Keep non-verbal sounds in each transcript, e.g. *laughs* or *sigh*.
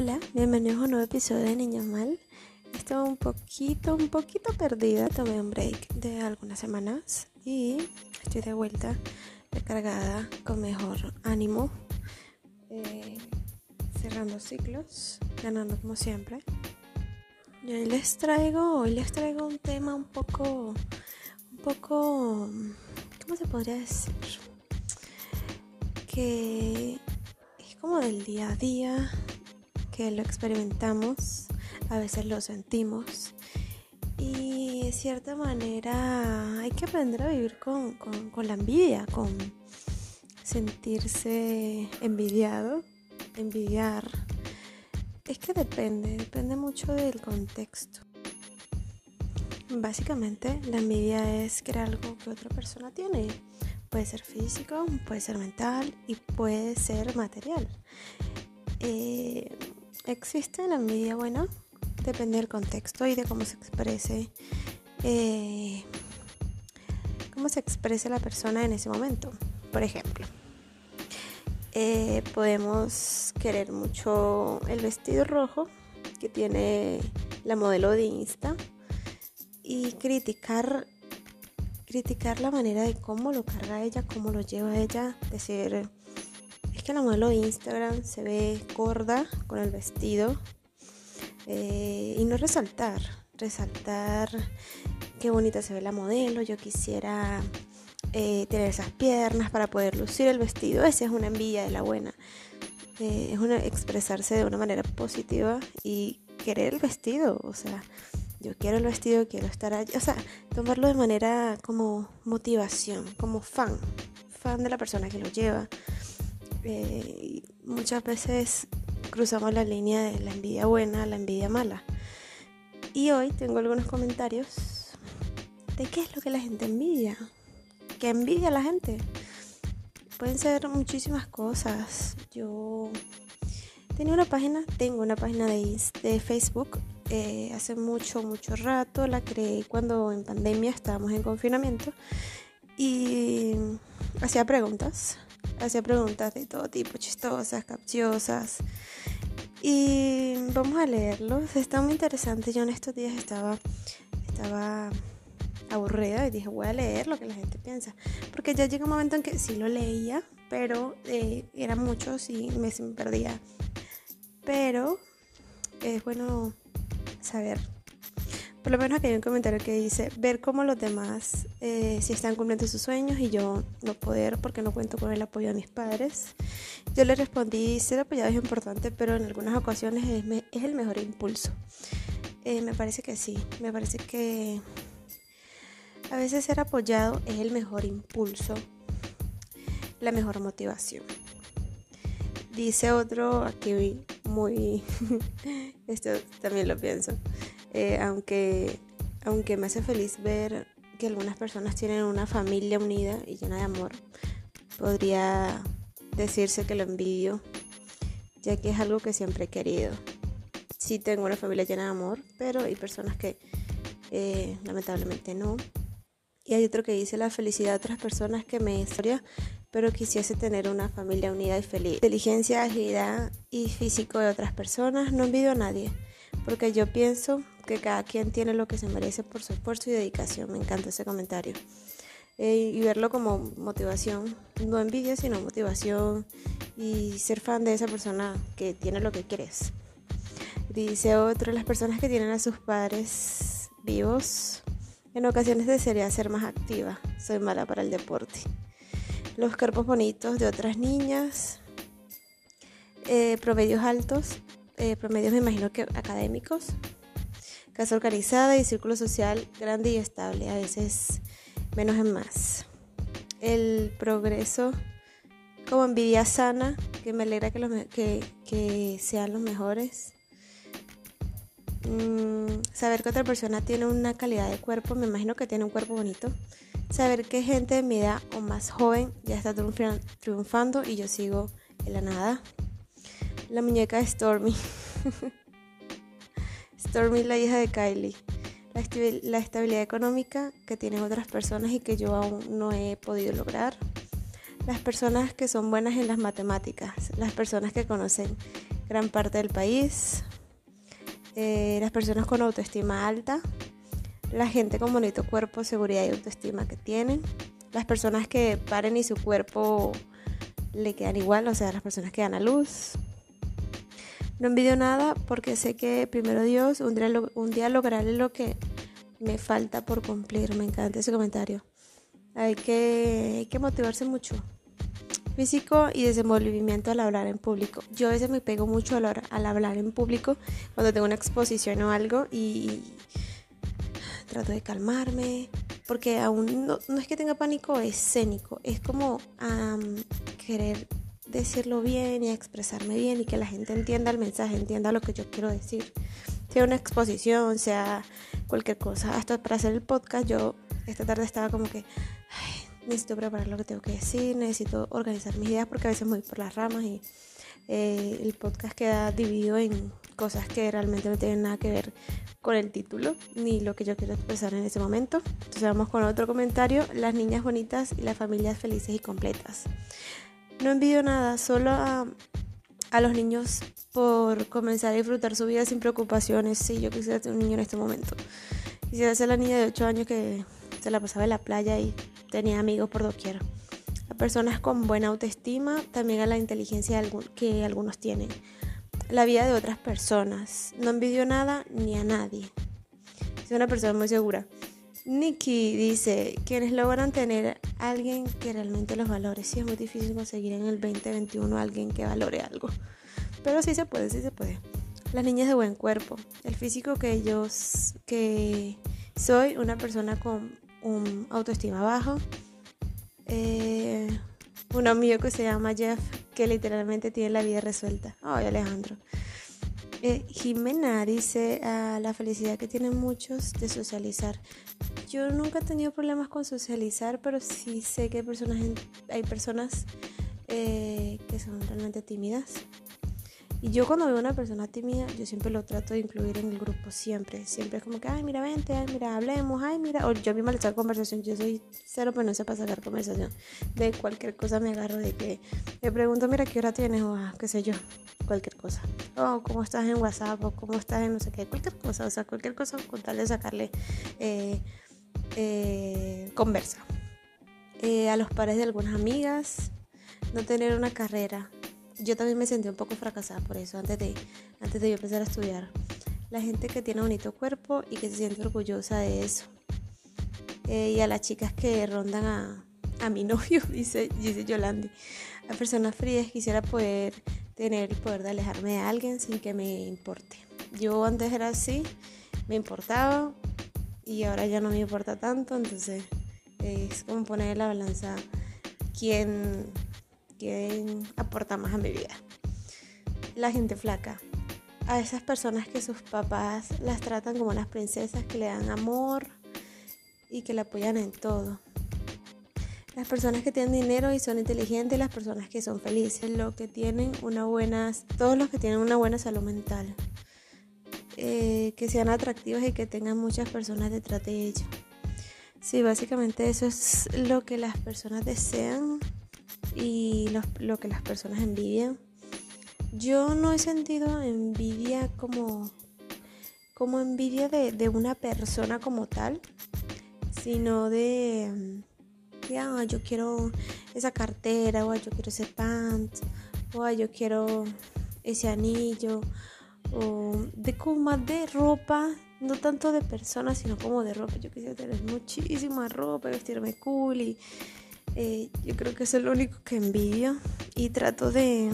Hola, bienvenidos a un nuevo episodio de Niña Mal. Estoy un poquito, un poquito perdida. Tomé un break de algunas semanas y estoy de vuelta, recargada, con mejor ánimo, eh, cerrando ciclos, ganando como siempre. Y hoy les traigo, hoy les traigo un tema un poco, un poco, ¿cómo se podría decir? Que es como del día a día que lo experimentamos, a veces lo sentimos y de cierta manera hay que aprender a vivir con, con, la envidia, con sentirse envidiado, envidiar. Es que depende, depende mucho del contexto. Básicamente la envidia es crear algo que otra persona tiene. Puede ser físico, puede ser mental y puede ser material. Eh, existe la envidia buena, depende del contexto y de cómo se exprese, eh, cómo se exprese la persona en ese momento. Por ejemplo, eh, podemos querer mucho el vestido rojo que tiene la modelo de Insta y criticar criticar la manera de cómo lo carga ella, cómo lo lleva ella, decir la modelo de Instagram se ve gorda con el vestido eh, y no resaltar, resaltar qué bonita se ve la modelo, yo quisiera eh, tener esas piernas para poder lucir el vestido, esa es una envidia de la buena, eh, es una, expresarse de una manera positiva y querer el vestido, o sea, yo quiero el vestido, quiero estar allí, o sea, tomarlo de manera como motivación, como fan, fan de la persona que lo lleva. Eh, muchas veces cruzamos la línea de la envidia buena a la envidia mala. Y hoy tengo algunos comentarios de qué es lo que la gente envidia. ¿Qué envidia la gente? Pueden ser muchísimas cosas. Yo tenía una página, tengo una página de, de Facebook eh, hace mucho, mucho rato. La creé cuando en pandemia estábamos en confinamiento y hacía preguntas hacía preguntas de todo tipo, chistosas, capciosas. Y vamos a leerlos. Está muy interesante. Yo en estos días estaba, estaba aburrida y dije, voy a leer lo que la gente piensa. Porque ya llega un momento en que sí lo leía, pero eh, eran muchos y me, me perdía. Pero es bueno saber por lo menos aquí hay un comentario que dice, ver cómo los demás eh, si están cumpliendo sus sueños y yo no poder porque no cuento con el apoyo de mis padres. Yo le respondí, ser apoyado es importante, pero en algunas ocasiones es, el mejor impulso. Eh, me parece que sí, me parece que a veces ser apoyado es el mejor impulso, la mejor motivación. Dice otro aquí muy, *laughs* esto también lo pienso. Eh, aunque, aunque me hace feliz ver que algunas personas tienen una familia unida y llena de amor, podría decirse que lo envidio, ya que es algo que siempre he querido. Sí tengo una familia llena de amor, pero hay personas que eh, lamentablemente no. Y hay otro que dice la felicidad de otras personas que me historia, pero quisiese tener una familia unida y feliz. Inteligencia, agilidad y físico de otras personas, no envidio a nadie porque yo pienso que cada quien tiene lo que se merece por su esfuerzo y dedicación. Me encanta ese comentario. Eh, y verlo como motivación, no envidia, sino motivación y ser fan de esa persona que tiene lo que quieres. Dice otro, las personas que tienen a sus padres vivos, en ocasiones desearía ser más activa, soy mala para el deporte. Los cuerpos bonitos de otras niñas, eh, promedios altos, eh, promedios me imagino que académicos, casa organizada y círculo social grande y estable, a veces menos en más. El progreso como envidia sana, que me alegra que, que, sean los mejores. Mm, saber que otra persona tiene una calidad de cuerpo, me imagino que tiene un cuerpo bonito. Saber que gente de mi edad o más joven ya está triunfando y yo sigo en la nada. La muñeca de Stormy. *laughs* Stormy la hija de Kylie. La, estabilidad económica que tienen otras personas y que yo aún no he podido lograr. Las personas que son buenas en las matemáticas. Las personas que conocen gran parte del país, eh, las personas con autoestima alta, la gente con bonito cuerpo, seguridad y autoestima que tienen, las personas que paren y su cuerpo le quedan igual, o sea, las personas que dan a luz. No envidio nada porque sé que primero Dios un día, un día lograré lo que me falta por cumplir. Me encanta ese comentario. Hay que, hay que motivarse mucho físico y desenvolvimiento al hablar en público. Yo a veces me pego mucho al, al hablar en público cuando tengo una exposición o algo y trato de calmarme, porque aún no, es que tenga pánico escénico, es como querer decirlo bien y expresarme bien y que la gente entienda el mensaje, entienda lo que yo quiero decir. Sea una exposición, sea cualquier cosa. Hasta para hacer el podcast yo esta tarde estaba como que, necesito preparar lo que tengo que decir, necesito organizar mis ideas porque a veces me voy por las ramas y eh, el podcast queda dividido en cosas que realmente no tienen nada que ver con el título ni lo que yo quiero expresar en ese momento. Entonces vamos con otro comentario, las niñas bonitas y las familias felices y completas. No envidio nada, solo a, los niños por comenzar a disfrutar su vida sin preocupaciones. Sí, yo quisiera ser un niño en este momento. Quisiera ser la niña de 8 años que se la pasaba en la playa y tenía amigos por doquier. A personas con buena autoestima, también a la inteligencia que algunos tienen. La vida de otras personas. No envidio nada ni a nadie. Es una persona muy segura. Nikki dice, quienes logran tener alguien que realmente los valore. Sí, es muy difícil conseguir en el 2021 a alguien que valore algo. Pero sí se puede, sí se puede. Las niñas de buen cuerpo. El físico que yo que soy, una persona con un autoestima bajo. Eh, un amigo que se llama Jeff, que literalmente tiene la vida resuelta. Ay, Alejandro. Eh, Jimena dice ah, la felicidad que tienen muchos de socializar. Yo nunca he tenido problemas con socializar, pero sí sé que hay personas, hay personas eh, que son realmente tímidas. Y yo cuando veo una persona tímida, yo siempre lo trato de incluir en el grupo, siempre. Siempre es como que, ay, mira, vente, ay, mira, hablemos, ay, mira. O yo misma le saco conversación, yo soy cero, pero no sé para sacar conversación. De cualquier cosa me agarro, de que le pregunto, mira, ¿qué hora tienes? O ah, qué sé yo, cualquier cosa. O cómo estás en WhatsApp, o cómo estás en no sé qué, cualquier cosa. O sea, cualquier cosa con tal de sacarle eh, eh, conversa. Eh, a los pares de algunas amigas, no tener una carrera yo también me sentí un poco fracasada por eso antes de, antes de empezar a estudiar. La gente que tiene bonito cuerpo y que se siente orgullosa de eso. Eh, y a las chicas que rondan a, a mi *laughs* novio, dice, dice Yolandi. A personas frías quisiera poder tener el poder de alejarme de alguien sin que me importe. Yo antes era así, me importaba y ahora ya no me importa tanto, entonces es como poner en la balanza quién quién aporta más a mi vida. La gente flaca. A esas personas que sus papás las tratan como unas princesas que le dan amor y que la apoyan en todo. Las personas que tienen dinero y son inteligentes, las personas que son felices, lo que tienen una buena, todos los que tienen una buena salud mental, eh, que sean atractivos y que tengan muchas personas detrás de ellos. Sí, básicamente eso es lo que las personas desean y lo, que las personas envidian. Yo no he sentido envidia como, como envidia de, una persona como tal, sino de, que ah, yo quiero esa cartera, o yo quiero ese pants, o yo quiero ese anillo, o de como de ropa, no tanto de personas, sino como de ropa. Yo quisiera tener muchísima ropa, vestirme cool y eh, yo creo que es lo único que envidio y trato de,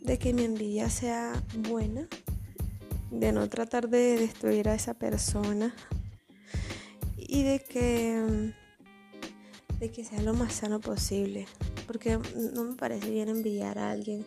de que mi envidia sea buena, de no tratar de destruir a esa persona y de que, de que sea lo más sano posible. Porque no me parece bien envidiar a alguien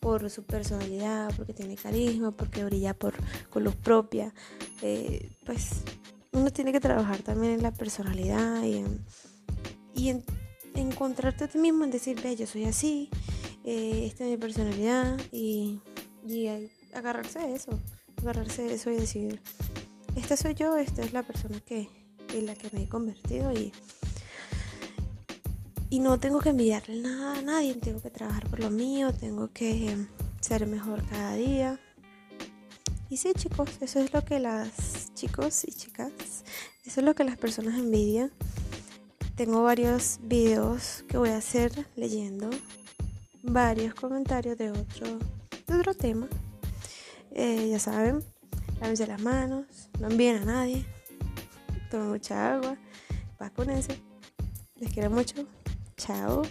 por su personalidad, porque tiene carisma, porque brilla por, con luz propia. Eh, pues uno tiene que trabajar también en la personalidad y en y encontrarte a ti mismo en decir, yo soy así, eh, esta es mi personalidad y, agarrarse de eso, agarrarse de eso y decir, esta soy yo, esta es la persona que, en la que me he convertido y, y no tengo que envidiarle nada a nadie, tengo que trabajar por lo mío, tengo que ser mejor cada día. Y sí, chicos, eso es lo que las chicos y chicas, eso es lo que las personas envidian. Tengo varios videos que voy a hacer leyendo varios comentarios de otro, de otro tema. Eh, ya saben, lávense las manos, no envíen a nadie, tomen mucha agua, vacúnense. Les quiero mucho. tell